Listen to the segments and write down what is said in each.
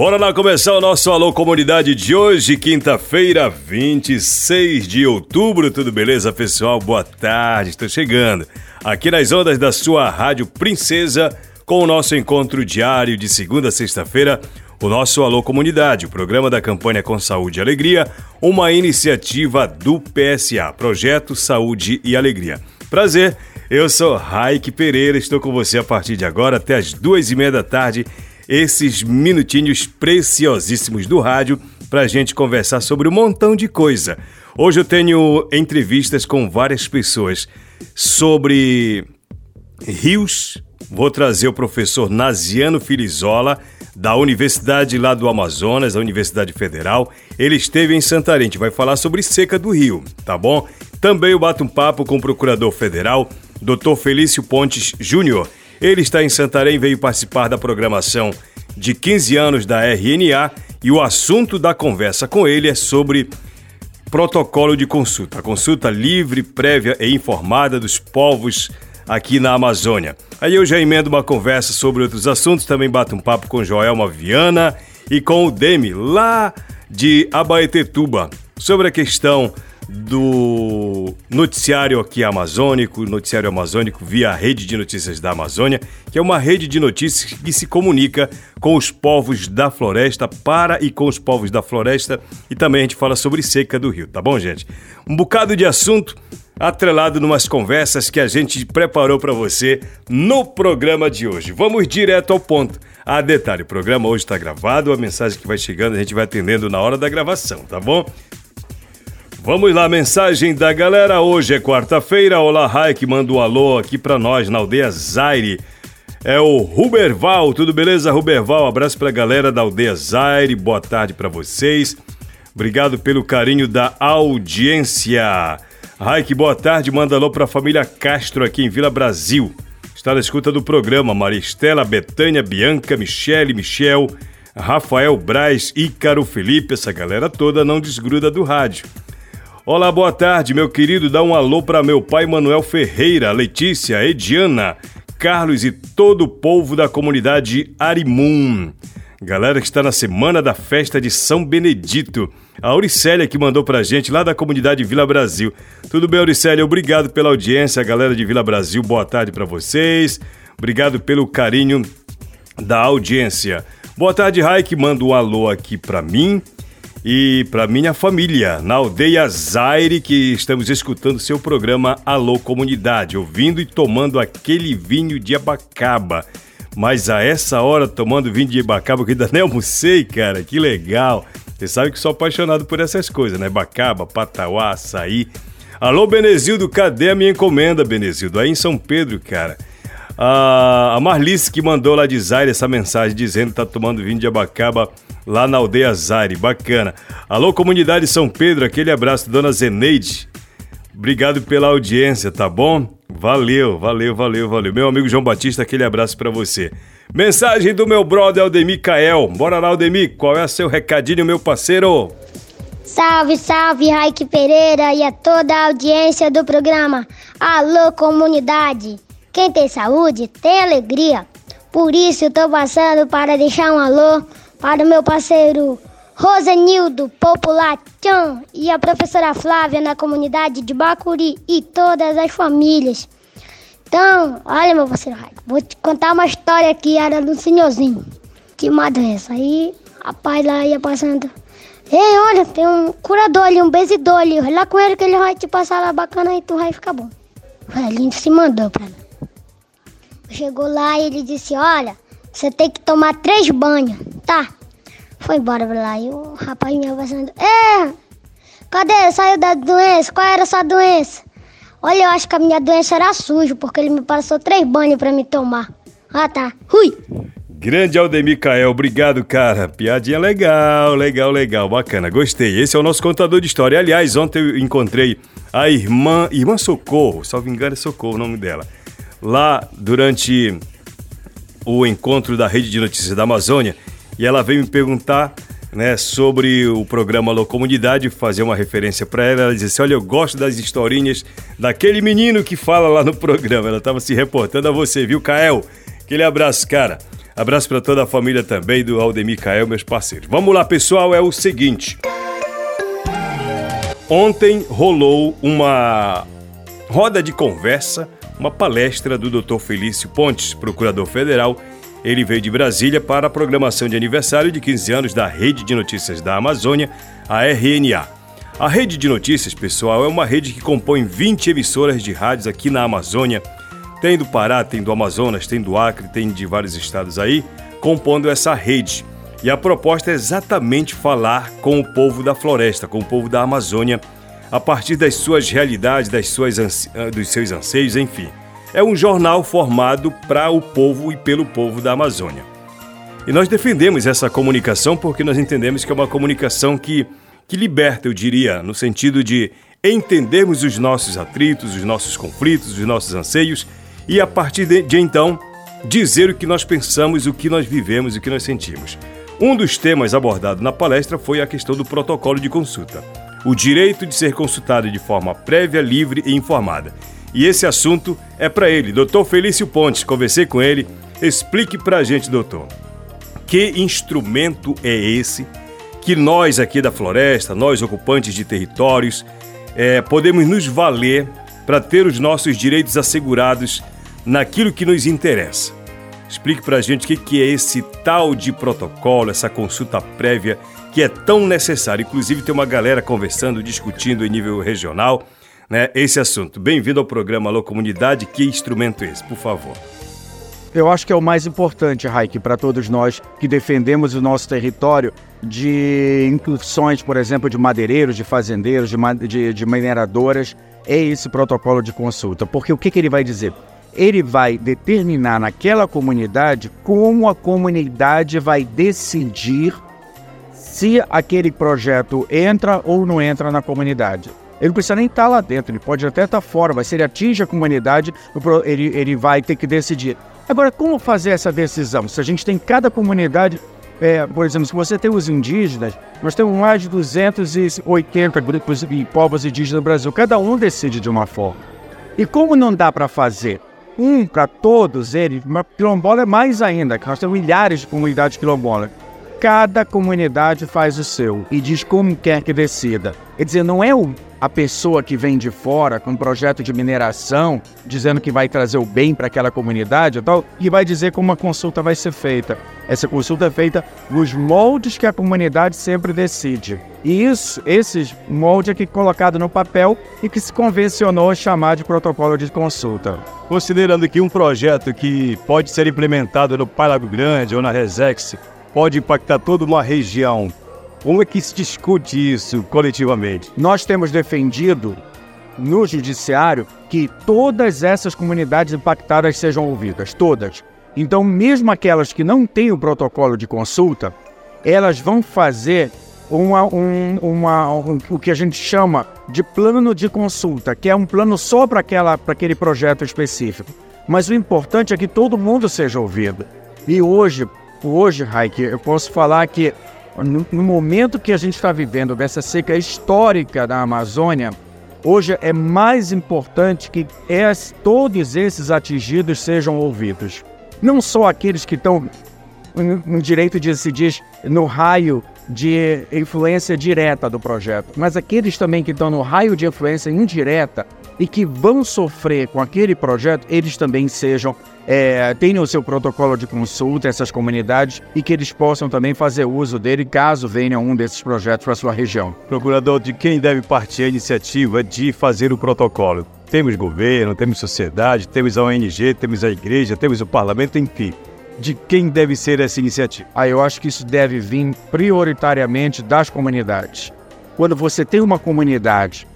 Bora lá começar o nosso Alô Comunidade de hoje, quinta-feira, 26 de outubro. Tudo beleza, pessoal? Boa tarde, estou chegando aqui nas ondas da sua Rádio Princesa com o nosso encontro diário de segunda a sexta-feira, o nosso Alô Comunidade, o programa da campanha Com Saúde e Alegria, uma iniciativa do PSA, Projeto Saúde e Alegria. Prazer, eu sou Raik Pereira, estou com você a partir de agora até as duas e meia da tarde esses minutinhos preciosíssimos do rádio para a gente conversar sobre um montão de coisa. Hoje eu tenho entrevistas com várias pessoas sobre rios. Vou trazer o professor Naziano Filizola, da Universidade lá do Amazonas, da Universidade Federal. Ele esteve em Santarém, a gente vai falar sobre seca do rio, tá bom? Também eu bato um papo com o procurador federal, Dr. Felício Pontes Júnior. Ele está em Santarém, veio participar da programação de 15 anos da RNA e o assunto da conversa com ele é sobre protocolo de consulta. A consulta livre, prévia e informada dos povos aqui na Amazônia. Aí eu já emendo uma conversa sobre outros assuntos, também bato um papo com Joelma Viana e com o Demi, lá de Abaetetuba, sobre a questão do noticiário aqui amazônico, noticiário amazônico via Rede de Notícias da Amazônia, que é uma rede de notícias que se comunica com os povos da floresta, para e com os povos da floresta, e também a gente fala sobre seca do rio, tá bom, gente? Um bocado de assunto atrelado numas conversas que a gente preparou para você no programa de hoje. Vamos direto ao ponto. Ah, detalhe, o programa hoje está gravado, a mensagem que vai chegando a gente vai atendendo na hora da gravação, tá bom? Vamos lá, mensagem da galera. Hoje é quarta-feira. Olá, Raik, manda um alô aqui pra nós na aldeia Zaire. É o Ruberval, tudo beleza, Ruberval? Abraço pra galera da aldeia Zaire, boa tarde para vocês. Obrigado pelo carinho da audiência. Raik, boa tarde, manda alô pra família Castro aqui em Vila Brasil. Está na escuta do programa Maristela, Betânia, Bianca, Michele, Michel, Rafael Braz, Ícaro, Felipe, essa galera toda não desgruda do rádio. Olá, boa tarde, meu querido. Dá um alô para meu pai Manuel Ferreira, Letícia, Ediana, Carlos e todo o povo da comunidade Arimum. Galera que está na semana da festa de São Benedito. A Auricélia que mandou pra gente lá da comunidade Vila Brasil. Tudo bem, Auricélia? Obrigado pela audiência, galera de Vila Brasil. Boa tarde para vocês. Obrigado pelo carinho da audiência. Boa tarde, Raik. Manda um alô aqui para mim e para minha família, na aldeia Zaire, que estamos escutando seu programa Alô Comunidade, ouvindo e tomando aquele vinho de abacaba. Mas a essa hora, tomando vinho de abacaba, que ainda nem almocei, cara, que legal. Você sabe que sou apaixonado por essas coisas, né? Bacaba, patauá, açaí. Alô, Benezildo, cadê a minha encomenda, Benezildo? Aí em São Pedro, cara. A Marlice que mandou lá de Zaire essa mensagem dizendo que tá tomando vinho de abacaba lá na aldeia Zaire. Bacana. Alô, comunidade São Pedro, aquele abraço, dona Zeneide. Obrigado pela audiência, tá bom? Valeu, valeu, valeu, valeu. Meu amigo João Batista, aquele abraço para você. Mensagem do meu brother Aldemir Cael. Bora lá, Aldemir, qual é seu recadinho, meu parceiro? Salve, salve, Raik Pereira e a toda a audiência do programa. Alô, comunidade. Quem tem saúde tem alegria. Por isso tô passando para deixar um alô para o meu parceiro Rosenildo Popular Tchan e a professora Flávia na comunidade de Bacuri e todas as famílias. Então, olha meu parceiro Raico, vou te contar uma história que era do senhorzinho. Tinha uma doença. Aí, rapaz lá ia passando. Ei, olha, tem um curador ali, um bezidor ali. Vai lá com ele que ele vai te passar lá bacana e tu vai ficar bom. O velhinho se mandou pra mim. Chegou lá e ele disse, olha, você tem que tomar três banhos, tá? Foi embora pra lá e o rapaz me abraçando. É! Cadê? Saiu da doença? Qual era a sua doença? Olha, eu acho que a minha doença era sujo, porque ele me passou três banhos pra me tomar. Ah, tá. Rui! Grande Aldemir Cael, obrigado, cara. Piadinha legal, legal, legal, bacana. Gostei. Esse é o nosso contador de história. Aliás, ontem eu encontrei a irmã, irmã Socorro, salvo engano é Socorro o nome dela. Lá durante o encontro da Rede de Notícias da Amazônia e ela veio me perguntar né, sobre o programa Alô Comunidade, fazer uma referência para ela. Ela disse assim: Olha, eu gosto das historinhas daquele menino que fala lá no programa. Ela estava se reportando a você, viu, Kael? Aquele abraço, cara. Abraço para toda a família também do Aldemir Cael, meus parceiros. Vamos lá, pessoal, é o seguinte. Ontem rolou uma roda de conversa, uma palestra do Dr. Felício Pontes, procurador federal. Ele veio de Brasília para a programação de aniversário de 15 anos da Rede de Notícias da Amazônia, a RNA. A Rede de Notícias, pessoal, é uma rede que compõe 20 emissoras de rádios aqui na Amazônia tem do Pará, tem do Amazonas, tem do Acre, tem de vários estados aí, compondo essa rede. E a proposta é exatamente falar com o povo da floresta, com o povo da Amazônia, a partir das suas realidades, das suas ah, dos seus anseios, enfim. É um jornal formado para o povo e pelo povo da Amazônia. E nós defendemos essa comunicação porque nós entendemos que é uma comunicação que, que liberta, eu diria, no sentido de entendermos os nossos atritos, os nossos conflitos, os nossos anseios e a partir de, de então dizer o que nós pensamos, o que nós vivemos o que nós sentimos. Um dos temas abordado na palestra foi a questão do protocolo de consulta, o direito de ser consultado de forma prévia, livre e informada. E esse assunto é para ele, Dr. Felício Pontes. Conversei com ele. Explique para a gente, doutor, que instrumento é esse que nós aqui da floresta, nós ocupantes de territórios, é, podemos nos valer para ter os nossos direitos assegurados naquilo que nos interessa. Explique para a gente o que é esse tal de protocolo, essa consulta prévia que é tão necessária. Inclusive, tem uma galera conversando, discutindo em nível regional né, esse assunto. Bem-vindo ao programa Alô Comunidade. Que instrumento é esse, por favor? Eu acho que é o mais importante, Raik, para todos nós que defendemos o nosso território de incursões, por exemplo, de madeireiros, de fazendeiros, de, de, de mineradoras, é esse protocolo de consulta. Porque o que, que ele vai dizer? ele vai determinar naquela comunidade como a comunidade vai decidir se aquele projeto entra ou não entra na comunidade. Ele não precisa nem estar lá dentro, ele pode até estar fora, mas se ele atinge a comunidade, ele, ele vai ter que decidir. Agora, como fazer essa decisão? Se a gente tem cada comunidade, é, por exemplo, se você tem os indígenas, nós temos mais de 280 grupos e povos indígenas no Brasil, cada um decide de uma forma. E como não dá para fazer um para todos eles, quilombola é mais ainda, nós temos milhares de comunidades quilombolas. Cada comunidade faz o seu e diz como quer que decida. Quer dizer, não é o, a pessoa que vem de fora com um projeto de mineração, dizendo que vai trazer o bem para aquela comunidade e tal, e vai dizer como a consulta vai ser feita. Essa consulta é feita nos moldes que a comunidade sempre decide. E isso, esses moldes aqui colocado no papel e que se convencionou chamar de protocolo de consulta. Considerando que um projeto que pode ser implementado no Pai Grande ou na Resex pode impactar toda uma região, como é que se discute isso coletivamente? Nós temos defendido no judiciário que todas essas comunidades impactadas sejam ouvidas, todas. Então, mesmo aquelas que não têm o protocolo de consulta, elas vão fazer uma, um, uma, um, o que a gente chama de plano de consulta, que é um plano só para aquele projeto específico. Mas o importante é que todo mundo seja ouvido. E hoje, hoje, Raik, eu posso falar que no, no momento que a gente está vivendo dessa seca histórica da Amazônia, hoje é mais importante que es, todos esses atingidos sejam ouvidos. Não só aqueles que estão no direito de se diz no raio de influência direta do projeto, mas aqueles também que estão no raio de influência indireta e que vão sofrer com aquele projeto, eles também sejam é, tenham o seu protocolo de consulta essas comunidades e que eles possam também fazer uso dele caso venha um desses projetos para a sua região. Procurador, de quem deve partir a iniciativa de fazer o protocolo? Temos governo, temos sociedade, temos a ONG, temos a igreja, temos o parlamento, enfim. de quem deve ser essa iniciativa? Ah, eu acho que isso deve vir prioritariamente das comunidades. Quando você tem uma comunidade,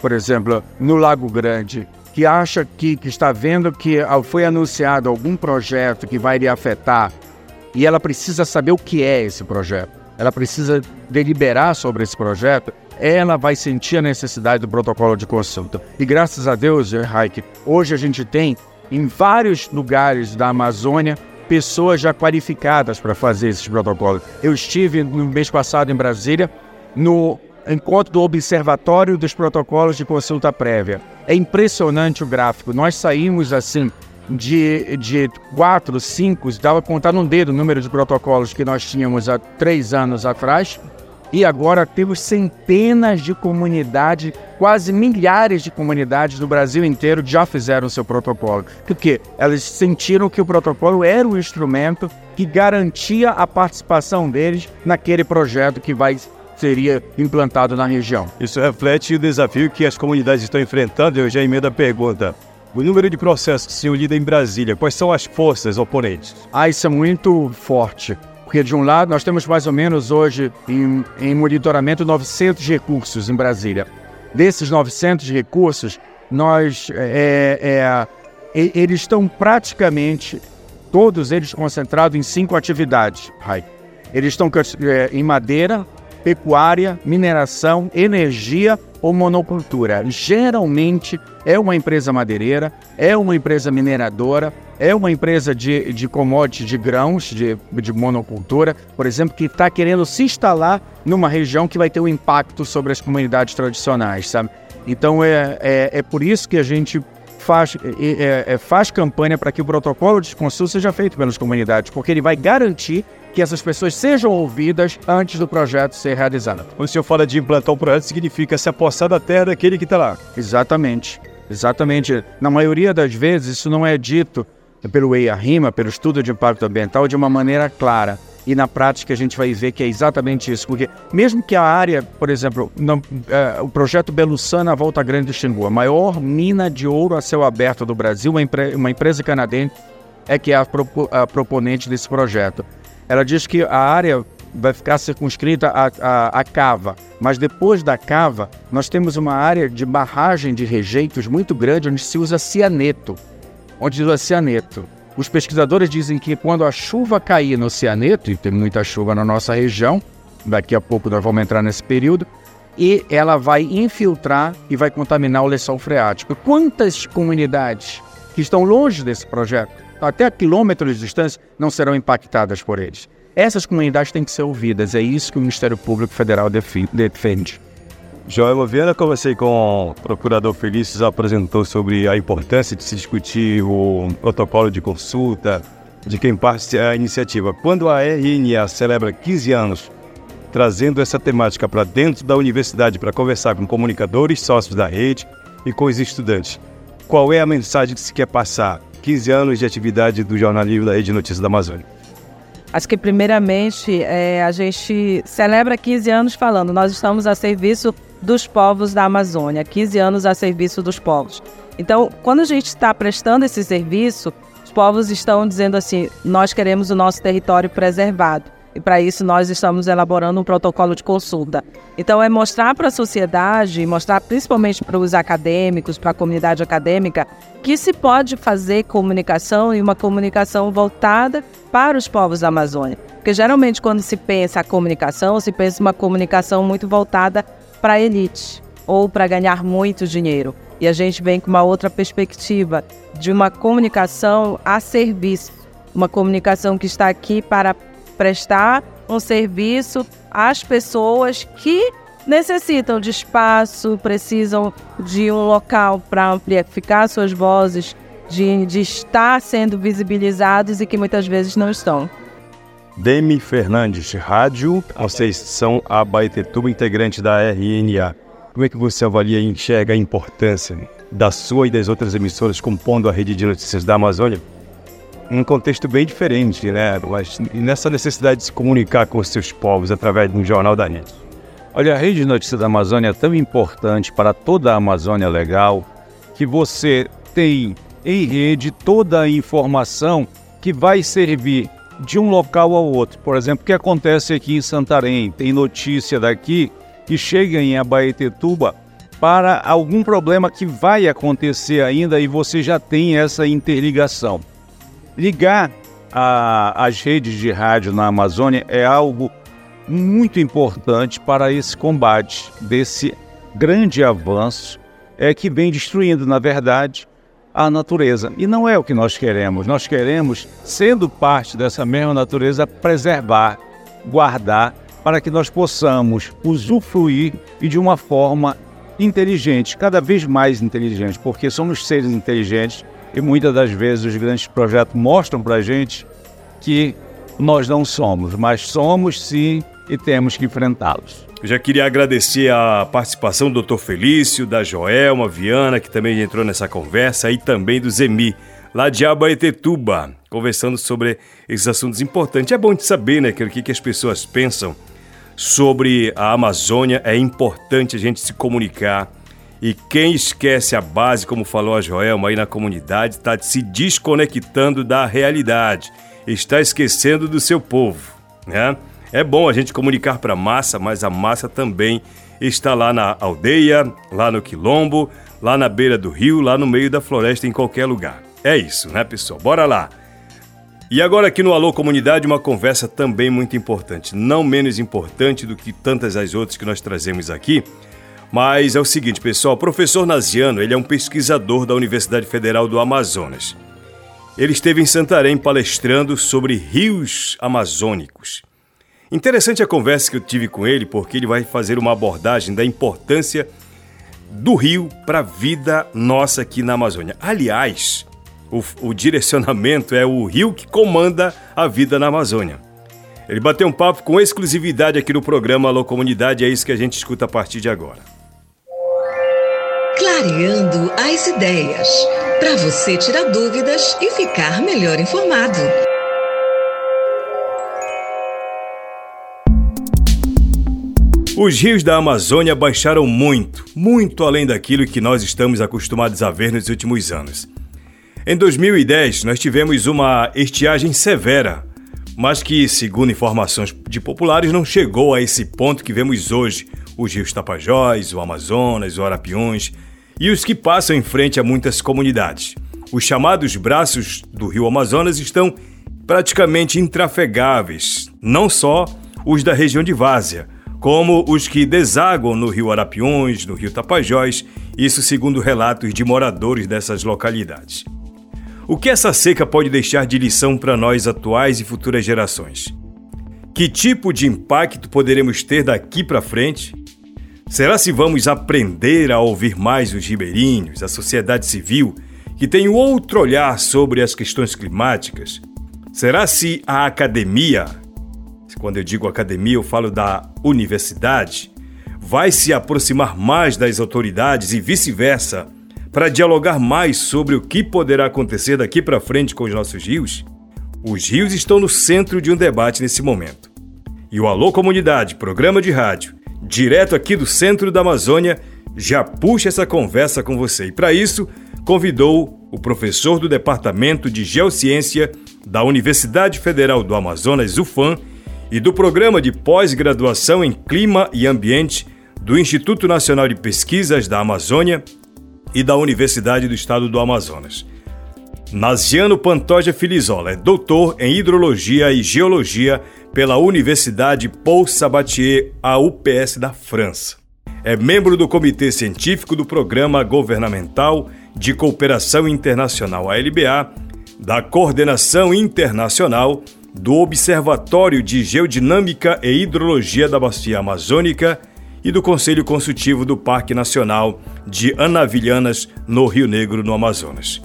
por exemplo, no Lago Grande, que acha que, que está vendo que foi anunciado algum projeto que vai lhe afetar e ela precisa saber o que é esse projeto, ela precisa deliberar sobre esse projeto, ela vai sentir a necessidade do protocolo de consulta. E graças a Deus, Raik, hoje a gente tem em vários lugares da Amazônia pessoas já qualificadas para fazer esses protocolos. Eu estive no mês passado em Brasília no encontro do Observatório dos Protocolos de Consulta Prévia. É impressionante o gráfico. Nós saímos assim de, de quatro, cinco, dava contar num dedo o número de protocolos que nós tínhamos há três anos atrás e agora temos centenas de comunidades, quase milhares de comunidades do Brasil inteiro já fizeram seu protocolo. Porque elas sentiram que o protocolo era o instrumento que garantia a participação deles naquele projeto que vai seria implantado na região. Isso reflete o desafio que as comunidades estão enfrentando. Eu já emendo a pergunta. O número de processos que se lida em Brasília, quais são as forças oponentes? Ah, isso é muito forte. Porque, de um lado, nós temos mais ou menos hoje em, em monitoramento 900 recursos em Brasília. Desses 900 recursos, nós, é, é, eles estão praticamente, todos eles concentrados em cinco atividades. Eles estão é, em madeira, pecuária, mineração, energia ou monocultura. Geralmente é uma empresa madeireira, é uma empresa mineradora, é uma empresa de, de commodities, de grãos, de, de monocultura, por exemplo, que está querendo se instalar numa região que vai ter um impacto sobre as comunidades tradicionais, sabe? Então é, é, é por isso que a gente faz, é, é, faz campanha para que o protocolo de consulta seja feito pelas comunidades, porque ele vai garantir que essas pessoas sejam ouvidas antes do projeto ser realizado. Quando o senhor fala de implantar um projeto, significa se apossar da terra daquele que está lá. Exatamente. Exatamente. Na maioria das vezes, isso não é dito pelo EIA-RIMA, pelo estudo de impacto ambiental, de uma maneira clara. E na prática a gente vai ver que é exatamente isso, porque mesmo que a área, por exemplo, não, é, o projeto Belussana Volta Grande do Xingu, a maior mina de ouro a céu aberto do Brasil, uma, empre uma empresa canadense é que é a, propo a proponente desse projeto. Ela diz que a área vai ficar circunscrita à, à, à, cava. Mas depois da cava, nós temos uma área de barragem de rejeitos muito grande onde se usa cianeto onde o cianeto. Os pesquisadores dizem que quando a chuva cair no cianeto, e tem muita chuva na nossa região, daqui a pouco nós vamos entrar nesse período, e ela vai infiltrar e vai contaminar o lençol freático. Quantas comunidades que estão longe desse projeto, até a quilômetros de distância, não serão impactadas por eles? Essas comunidades têm que ser ouvidas, é isso que o Ministério Público Federal defende. Joel Viana, conversei com o procurador Felício, apresentou sobre a importância de se discutir o protocolo de consulta de quem parte a iniciativa. Quando a RNA celebra 15 anos trazendo essa temática para dentro da universidade para conversar com comunicadores, sócios da rede e com os estudantes, qual é a mensagem que se quer passar? 15 anos de atividade do jornalismo da Rede Notícias da Amazônia. Acho que, primeiramente, é, a gente celebra 15 anos falando, nós estamos a serviço dos povos da Amazônia, 15 anos a serviço dos povos. Então, quando a gente está prestando esse serviço, os povos estão dizendo assim: nós queremos o nosso território preservado. E para isso nós estamos elaborando um protocolo de consulta. Então é mostrar para a sociedade, mostrar principalmente para os acadêmicos, para a comunidade acadêmica, que se pode fazer comunicação e uma comunicação voltada para os povos da Amazônia. Porque geralmente quando se pensa a comunicação, se pensa uma comunicação muito voltada para a elite ou para ganhar muito dinheiro. E a gente vem com uma outra perspectiva de uma comunicação a serviço, uma comunicação que está aqui para prestar um serviço às pessoas que necessitam de espaço, precisam de um local para amplificar suas vozes, de, de estar sendo visibilizados e que muitas vezes não estão. Demi Fernandes, rádio, vocês são a Baetetuba, integrante da RNA. Como é que você avalia e enxerga a importância da sua e das outras emissoras compondo a rede de notícias da Amazônia? Um contexto bem diferente, né? Mas nessa necessidade de se comunicar com os seus povos através de um jornal da rede. Olha, a rede de notícias da Amazônia é tão importante para toda a Amazônia Legal que você tem em rede toda a informação que vai servir de um local ao outro. Por exemplo, o que acontece aqui em Santarém? Tem notícia daqui que chega em Abaetetuba para algum problema que vai acontecer ainda e você já tem essa interligação. Ligar a, as redes de rádio na Amazônia é algo muito importante para esse combate desse grande avanço é que vem destruindo, na verdade, a natureza. E não é o que nós queremos. Nós queremos, sendo parte dessa mesma natureza, preservar, guardar, para que nós possamos usufruir e de uma forma inteligente, cada vez mais inteligente, porque somos seres inteligentes e muitas das vezes os grandes projetos mostram para a gente que nós não somos, mas somos sim e temos que enfrentá-los. Eu já queria agradecer a participação do Dr. Felício, da Joelma Viana, que também entrou nessa conversa, e também do Zemi, lá de Abaetetuba, conversando sobre esses assuntos importantes. É bom de saber, né, que o que as pessoas pensam sobre a Amazônia. É importante a gente se comunicar. E quem esquece a base, como falou a Joelma aí na comunidade, está se desconectando da realidade, está esquecendo do seu povo, né? É bom a gente comunicar para a massa, mas a massa também está lá na aldeia, lá no quilombo, lá na beira do rio, lá no meio da floresta, em qualquer lugar. É isso, né, pessoal? Bora lá! E agora aqui no Alô Comunidade, uma conversa também muito importante, não menos importante do que tantas as outras que nós trazemos aqui, mas é o seguinte, pessoal, o professor Naziano, ele é um pesquisador da Universidade Federal do Amazonas. Ele esteve em Santarém palestrando sobre rios amazônicos. Interessante a conversa que eu tive com ele, porque ele vai fazer uma abordagem da importância do rio para a vida nossa aqui na Amazônia. Aliás, o, o, direcionamento é o rio que comanda a vida na Amazônia. Ele bateu um papo com exclusividade aqui no programa Alô Comunidade, é isso que a gente escuta a partir de agora. Clareando as ideias, para você tirar dúvidas e ficar melhor informado. Os rios da Amazônia baixaram muito, muito além daquilo que nós estamos acostumados a ver nos últimos anos. Em 2010, nós tivemos uma estiagem severa, mas que, segundo informações de populares, não chegou a esse ponto que vemos hoje: os rios Tapajós, o Amazonas, o Arapiões e os que passam em frente a muitas comunidades. Os chamados braços do rio Amazonas estão praticamente intrafegáveis, não só os da região de Várzea como os que desaguam no rio Arapiões, no rio Tapajós, isso segundo relatos de moradores dessas localidades. O que essa seca pode deixar de lição para nós atuais e futuras gerações? Que tipo de impacto poderemos ter daqui para frente? Será se vamos aprender a ouvir mais os ribeirinhos, a sociedade civil, que tem outro olhar sobre as questões climáticas? Será se a academia, quando eu digo academia, eu falo da universidade, vai se aproximar mais das autoridades e vice-versa para dialogar mais sobre o que poderá acontecer daqui para frente com os nossos rios? Os rios estão no centro de um debate nesse momento. E o Alô Comunidade, programa de rádio, direto aqui do centro da Amazônia, já puxa essa conversa com você. E para isso, convidou o professor do Departamento de Geociência da Universidade Federal do Amazonas, UFAM, e do Programa de Pós-Graduação em Clima e Ambiente do Instituto Nacional de Pesquisas da Amazônia e da Universidade do Estado do Amazonas. Naziano Pantoja Filizola é doutor em Hidrologia e Geologia pela Universidade Paul Sabatier, a UPS da França. É membro do Comitê Científico do Programa Governamental de Cooperação Internacional, ALBA, da Coordenação Internacional do Observatório de Geodinâmica e Hidrologia da Bacia Amazônica e do Conselho Consultivo do Parque Nacional de Anavilhanas, no Rio Negro, no Amazonas.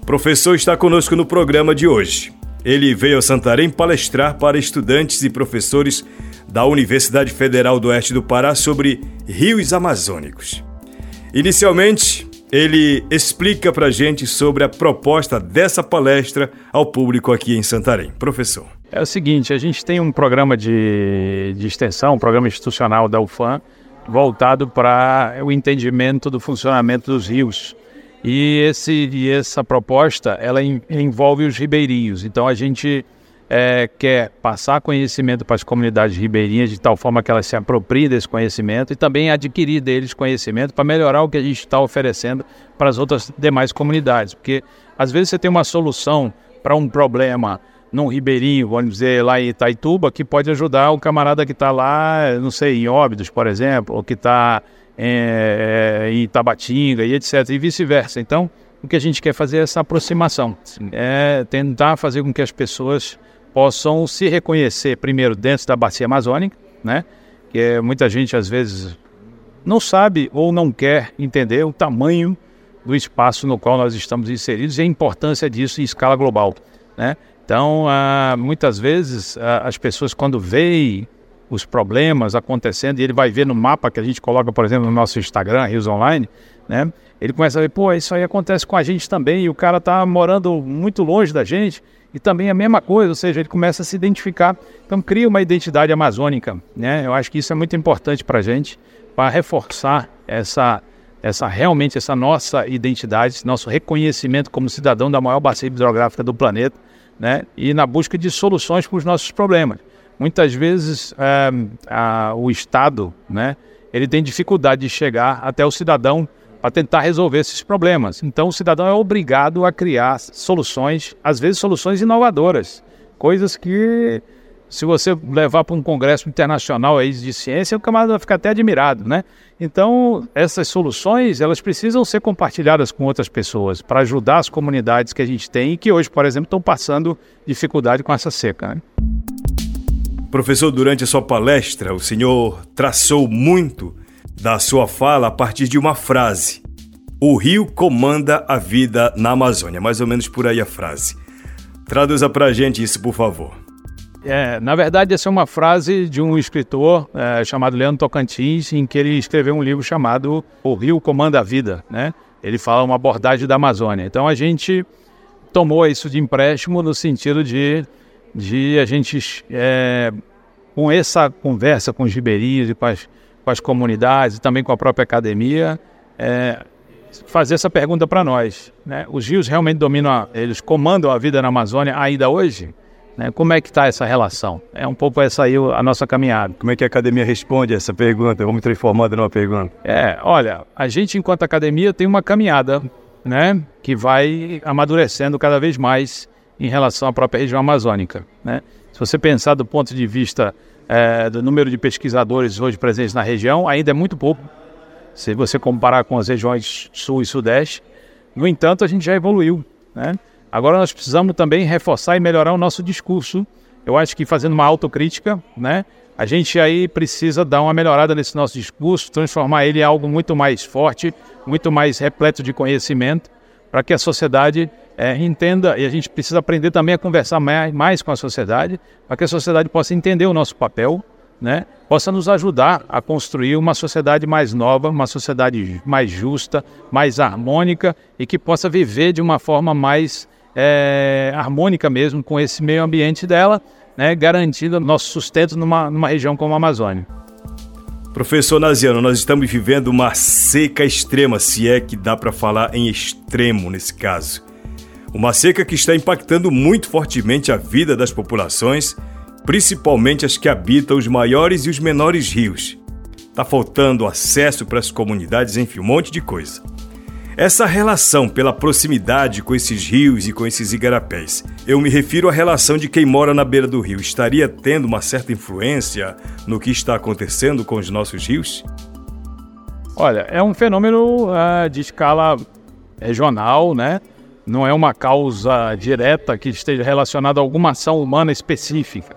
O professor está conosco no programa de hoje. Ele veio a Santarém palestrar para estudantes e professores da Universidade Federal do Oeste do Pará sobre rios amazônicos. Inicialmente, ele explica para a gente sobre a proposta dessa palestra ao público aqui em Santarém. Professor. É o seguinte, a gente tem um programa de, de extensão, um programa institucional da UFAM, voltado para o entendimento do funcionamento dos rios. E, esse, e essa proposta, ela envolve os ribeirinhos. Então a gente é, quer passar conhecimento para as comunidades ribeirinhas de tal forma que elas se apropriem desse conhecimento e também adquirir deles conhecimento para melhorar o que a gente está oferecendo para as outras demais comunidades. Porque às vezes você tem uma solução para um problema num ribeirinho, vamos dizer, lá em Itaituba, que pode ajudar o camarada que está lá, não sei, em Óbidos, por exemplo, ou que está é, em Tabatinga e etc, e vice-versa. Então, o que a gente quer fazer é essa aproximação, é tentar fazer com que as pessoas possam se reconhecer primeiro dentro da bacia amazônica, né? Que é, muita gente às vezes não sabe ou não quer entender o tamanho do espaço no qual nós estamos inseridos e a importância disso em escala global, né? Então, ah, muitas vezes ah, as pessoas quando veem os problemas acontecendo e ele vai ver no mapa que a gente coloca, por exemplo, no nosso Instagram, Rios Online, né? Ele começa a ver, pô, isso aí acontece com a gente também e o cara tá morando muito longe da gente e também a mesma coisa, ou seja, ele começa a se identificar. Então cria uma identidade amazônica, né? Eu acho que isso é muito importante para a gente, para reforçar essa, essa realmente essa nossa identidade, nosso reconhecimento como cidadão da maior bacia hidrográfica do planeta, né? E na busca de soluções para os nossos problemas. Muitas vezes é, a, o Estado, né? Ele tem dificuldade de chegar até o cidadão para tentar resolver esses problemas. Então, o cidadão é obrigado a criar soluções, às vezes soluções inovadoras, coisas que se você levar para um congresso internacional aí de ciência, o camarada vai ficar até admirado, né? Então, essas soluções, elas precisam ser compartilhadas com outras pessoas para ajudar as comunidades que a gente tem e que hoje, por exemplo, estão passando dificuldade com essa seca. Né? Professor, durante a sua palestra, o senhor traçou muito da sua fala a partir de uma frase. O rio comanda a vida na Amazônia. Mais ou menos por aí a frase. Traduza para a gente isso, por favor. É, na verdade, essa é uma frase de um escritor é, chamado Leandro Tocantins, em que ele escreveu um livro chamado O Rio Comanda a Vida. Né? Ele fala uma abordagem da Amazônia. Então a gente tomou isso de empréstimo no sentido de, de a gente, é, com essa conversa com os ribeirinhos e com as com as comunidades e também com a própria academia, é, fazer essa pergunta para nós. Né? Os rios realmente dominam, a, eles comandam a vida na Amazônia ainda hoje? Né? Como é que está essa relação? É um pouco essa aí a nossa caminhada. Como é que a academia responde essa pergunta? Vamos transformando numa pergunta. É, olha, a gente enquanto academia tem uma caminhada, né, que vai amadurecendo cada vez mais em relação à própria região amazônica, né? Se você pensar do ponto de vista é, do número de pesquisadores hoje presentes na região ainda é muito pouco, se você comparar com as regiões sul e sudeste. No entanto, a gente já evoluiu. Né? Agora nós precisamos também reforçar e melhorar o nosso discurso. Eu acho que fazendo uma autocrítica, né? A gente aí precisa dar uma melhorada nesse nosso discurso, transformar ele em algo muito mais forte, muito mais repleto de conhecimento, para que a sociedade é, entenda, e a gente precisa aprender também a conversar mais, mais com a sociedade, para que a sociedade possa entender o nosso papel, né? possa nos ajudar a construir uma sociedade mais nova, uma sociedade mais justa, mais harmônica e que possa viver de uma forma mais é, harmônica mesmo com esse meio ambiente dela, né? garantindo nosso sustento numa, numa região como a Amazônia. Professor Naziano, nós estamos vivendo uma seca extrema, se é que dá para falar em extremo nesse caso. Uma seca que está impactando muito fortemente a vida das populações, principalmente as que habitam os maiores e os menores rios. Está faltando acesso para as comunidades, enfim, um monte de coisa. Essa relação pela proximidade com esses rios e com esses igarapés, eu me refiro à relação de quem mora na beira do rio, estaria tendo uma certa influência no que está acontecendo com os nossos rios? Olha, é um fenômeno uh, de escala regional, né? Não é uma causa direta que esteja relacionada a alguma ação humana específica.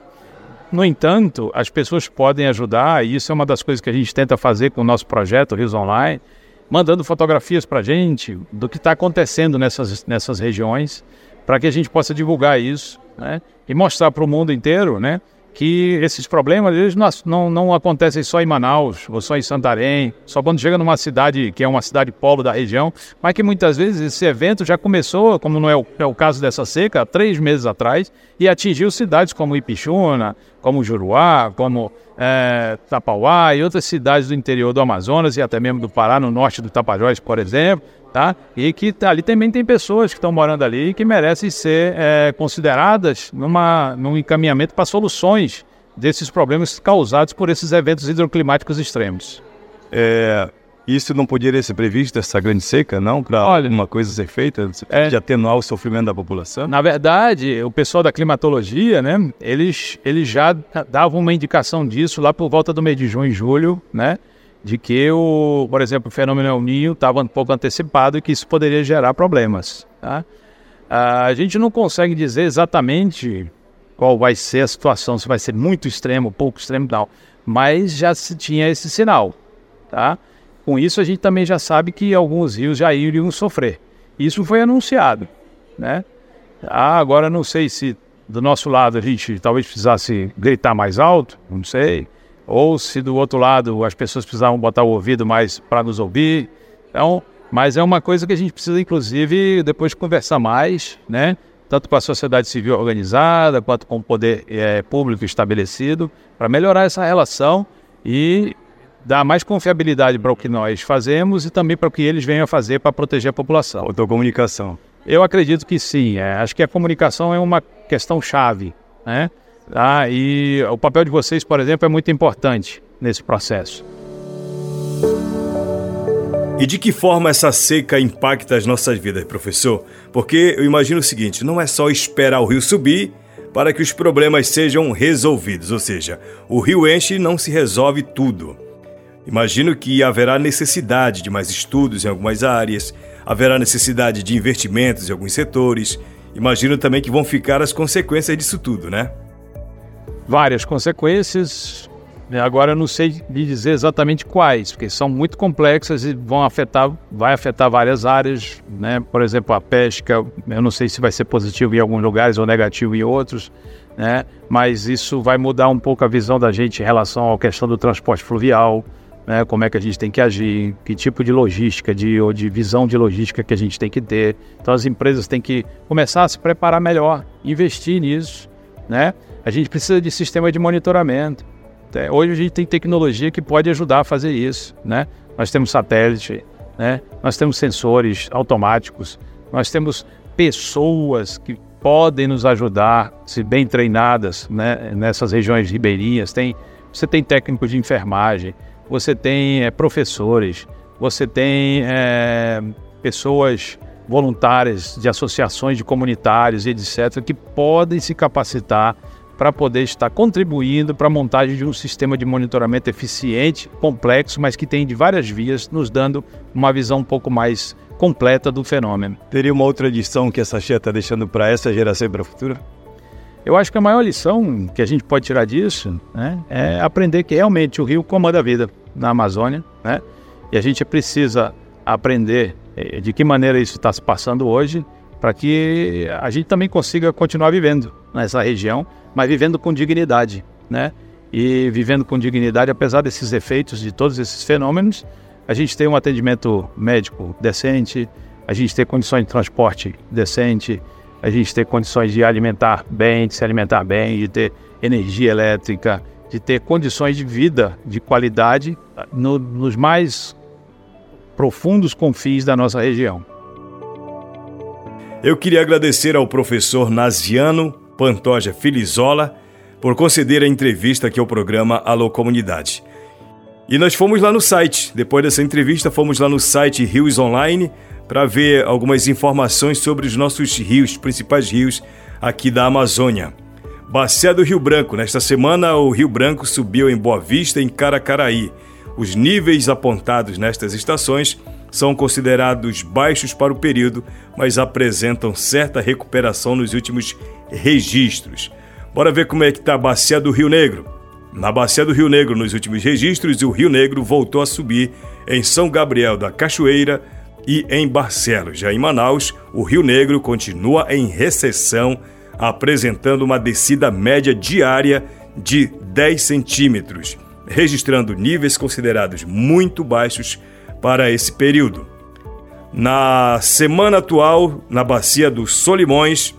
No entanto, as pessoas podem ajudar, e isso é uma das coisas que a gente tenta fazer com o nosso projeto Rios Online, mandando fotografias para a gente do que está acontecendo nessas, nessas regiões, para que a gente possa divulgar isso né, e mostrar para o mundo inteiro né, que esses problemas eles não, não, acontecem só em Manaus ou só em Santarém, só quando chega numa cidade que é uma cidade polo da região, mas que muitas vezes esse evento já começou, como não é o, é o caso dessa seca, há três meses atrás, e atingiu cidades como Ipixuna, como Juruá, como é, Tapauá e outras cidades do interior do Amazonas e até mesmo do Pará, no norte do Tapajós, por exemplo, tá? E que ali também tem pessoas que estão morando ali que merecem ser é, consideradas numa, num encaminhamento para soluções desses problemas causados por esses eventos hidroclimáticos extremos. É, isso não poderia ser previsto, essa grande seca, não? Para uma coisa ser feita, é, de atenuar o sofrimento da população? Na verdade, o pessoal da climatologia, né, eles, eles já davam uma indicação disso lá por volta do mês de junho e julho, né? De que, o, por exemplo, o fenômeno El Niño estava um pouco antecipado e que isso poderia gerar problemas. Tá? A gente não consegue dizer exatamente qual vai ser a situação, se vai ser muito extremo, pouco extremo, não. Mas já se tinha esse sinal, tá? Com isso, a gente também já sabe que alguns rios já iriam sofrer. Isso foi anunciado, né? Ah, agora não sei se do nosso lado a gente talvez precisasse gritar mais alto, não sei. Ou se do outro lado as pessoas precisavam botar o ouvido mais para nos ouvir. Então, mas é uma coisa que a gente precisa, inclusive, depois conversar mais, né? Tanto com a sociedade civil organizada, quanto com o poder é, público estabelecido, para melhorar essa relação e dar mais confiabilidade para o que nós fazemos e também para o que eles venham a fazer para proteger a população. Autocomunicação. Eu acredito que sim. É, acho que a comunicação é uma questão chave, né? Ah, e o papel de vocês, por exemplo, é muito importante nesse processo. E de que forma essa seca impacta as nossas vidas, professor? Porque eu imagino o seguinte: não é só esperar o rio subir para que os problemas sejam resolvidos, ou seja, o rio enche e não se resolve tudo. Imagino que haverá necessidade de mais estudos em algumas áreas, haverá necessidade de investimentos em alguns setores. Imagino também que vão ficar as consequências disso tudo, né? Várias consequências. Agora eu não sei lhe dizer exatamente quais, porque são muito complexas e vão afetar, vai afetar várias áreas, né? Por exemplo, a pesca, eu não sei se vai ser positivo em alguns lugares ou negativo em outros, né? Mas isso vai mudar um pouco a visão da gente em relação à questão do transporte fluvial, né, como é que a gente tem que agir, que tipo de logística, de, ou de visão de logística que a gente tem que ter. Então as empresas têm que começar a se preparar melhor, investir nisso. Né? A gente precisa de sistema de monitoramento. É, hoje a gente tem tecnologia que pode ajudar a fazer isso. Né? Nós temos satélite, né? nós temos sensores automáticos, nós temos pessoas que podem nos ajudar, se bem treinadas né? nessas regiões ribeirinhas. Tem, você tem técnicos de enfermagem, você tem é, professores, você tem é, pessoas voluntárias de associações de comunitários etc., que podem se capacitar para poder estar contribuindo para a montagem de um sistema de monitoramento eficiente, complexo, mas que tem de várias vias, nos dando uma visão um pouco mais completa do fenômeno. Teria uma outra lição que essa cheia está deixando para essa geração e para a futura? Eu acho que a maior lição que a gente pode tirar disso né, é aprender que realmente o rio comanda a vida na Amazônia, né? E a gente precisa aprender eh, de que maneira isso está se passando hoje para que a gente também consiga continuar vivendo nessa região, mas vivendo com dignidade, né? E vivendo com dignidade, apesar desses efeitos de todos esses fenômenos, a gente tem um atendimento médico decente, a gente tem condições de transporte decente, a gente ter condições de alimentar bem, de se alimentar bem, de ter energia elétrica, de ter condições de vida de qualidade no, nos mais profundos confins da nossa região. Eu queria agradecer ao professor Naziano Pantoja Filizola por conceder a entrevista aqui ao programa Alô Comunidade. E nós fomos lá no site, depois dessa entrevista, fomos lá no site Rios Online para ver algumas informações sobre os nossos rios, principais rios aqui da Amazônia. Bacia do Rio Branco. Nesta semana, o Rio Branco subiu em Boa Vista em Caracaraí. Os níveis apontados nestas estações são considerados baixos para o período, mas apresentam certa recuperação nos últimos registros. Bora ver como é que está a Bacia do Rio Negro. Na Bacia do Rio Negro, nos últimos registros, o Rio Negro voltou a subir em São Gabriel da Cachoeira, e em Barcelos. Já em Manaus, o Rio Negro continua em recessão, apresentando uma descida média diária de 10 centímetros, registrando níveis considerados muito baixos para esse período. Na semana atual, na bacia dos Solimões,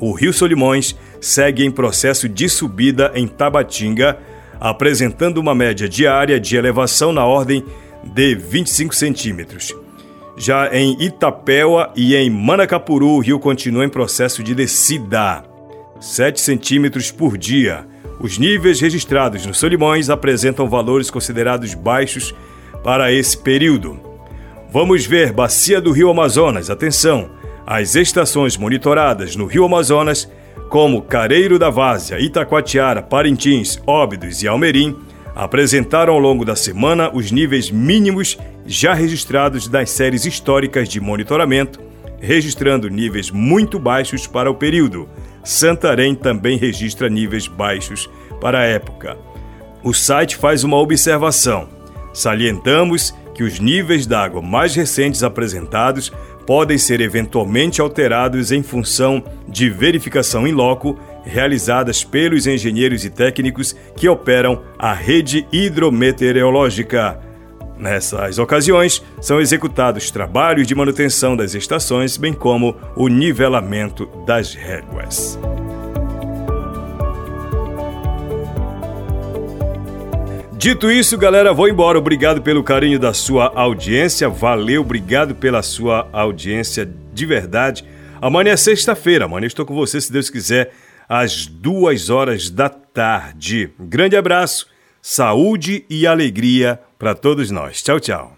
o Rio Solimões segue em processo de subida em Tabatinga, apresentando uma média diária de elevação na ordem de 25 centímetros. Já em Itapéua e em Manacapuru, o rio continua em processo de descida. 7 centímetros por dia. Os níveis registrados nos Solimões apresentam valores considerados baixos para esse período. Vamos ver Bacia do Rio Amazonas. Atenção! As estações monitoradas no Rio Amazonas, como Careiro da Várzea, Itacoatiara, Parintins, Óbidos e Almerim, apresentaram ao longo da semana os níveis mínimos já registrados das séries históricas de monitoramento, registrando níveis muito baixos para o período. Santarém também registra níveis baixos para a época. O site faz uma observação. Salientamos que os níveis d'água mais recentes apresentados podem ser eventualmente alterados em função de verificação em loco realizadas pelos engenheiros e técnicos que operam a rede hidrometeorológica. Nessas ocasiões, são executados trabalhos de manutenção das estações, bem como o nivelamento das réguas. Dito isso, galera, vou embora. Obrigado pelo carinho da sua audiência. Valeu, obrigado pela sua audiência de verdade. Amanhã é sexta-feira. Amanhã estou com você, se Deus quiser, às duas horas da tarde. Grande abraço, saúde e alegria para todos nós. Tchau, tchau.